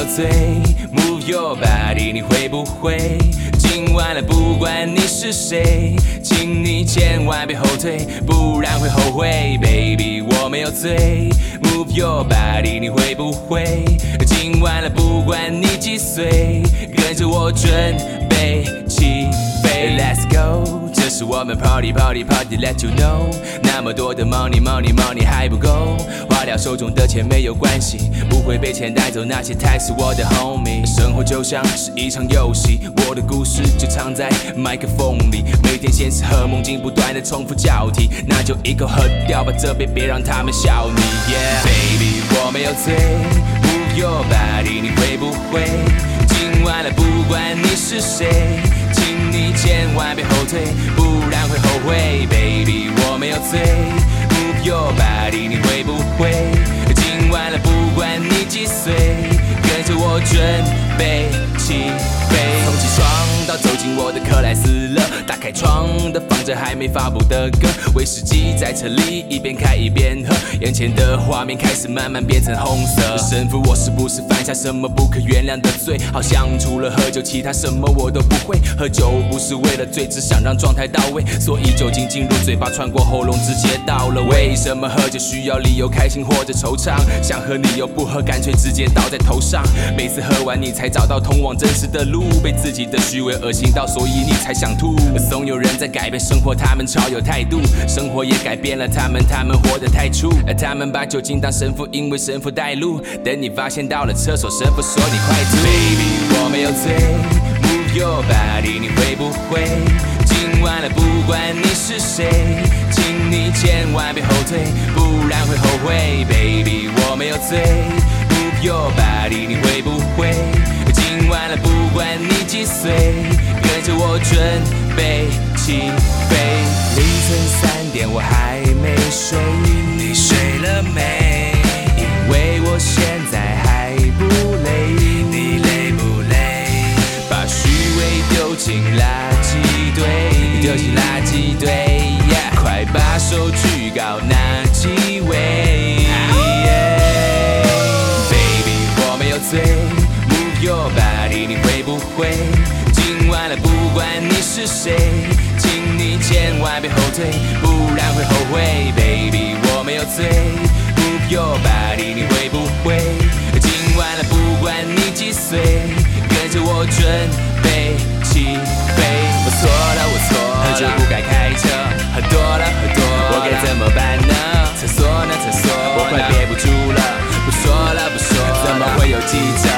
有醉，Move your body，你会不会？今晚了，不管你是谁，请你千万别后退，不然会后悔，Baby，我没有醉，Move your body，你会不会？今晚了，不管你几岁，跟着我准备起飞，Let's go 这。是我们 party party party let you know，那么多的 money money money 还不够，花掉手中的钱没有关系，不会被钱带走，那些才是我的 homie。生活就像是一场游戏，我的故事就藏在麦克风里，每天现实和梦境不断的重复交替，那就一口喝掉吧，这杯别让他们笑你。Yeah，baby 我没有醉，move your body 你会不会？谁，请你。千万别后退，不然会后悔，baby，我没有醉。Move your body，你会不会？今晚了，不管你几岁，跟着我准备起飞。从起床到。走进我的克莱斯，打开窗的放着还没发布的歌，威士忌在车里一边开一边喝，眼前的画面开始慢慢变成红色。神父，我是不是犯下什么不可原谅的罪？好像除了喝酒，其他什么我都不会。喝酒不是为了醉，只想让状态到位，所以酒精进入嘴巴，穿过喉咙，直接到了胃。为什么喝酒需要理由，开心或者惆怅？想喝你又不喝，干脆直接倒在头上。每次喝完你才找到通往真实的路，被自己的虚伪。恶心到，所以你才想吐。总有人在改变生活，他们超有态度。生活也改变了他们，他们活得太粗。而他们把酒精当神父，因为神父带路。等你发现到了厕所，神父说你快吐。Baby，我没有醉，Move your body，你会不会？今晚了，不管你是谁，请你千万别后退，不然会后悔。Baby，我没有醉，Move your body，你会不会？今晚了，不管你几岁，跟着我准备起飞。凌晨三点我还没睡，你睡了没？因为我现在还不累，你累不累？把虚伪丢进垃圾堆，丢进垃圾堆，快把手举是谁，请你千万别后退，不然会后悔。Baby，我没有醉。Move your body，你会不会？今晚了，不管你几岁，跟着我准备起飞。我错了，我错了，喝酒不该开车，喝多了，喝多了，我该怎么办呢？厕所呢？厕所，我快憋不住了，不说了，不说，怎么会有记者？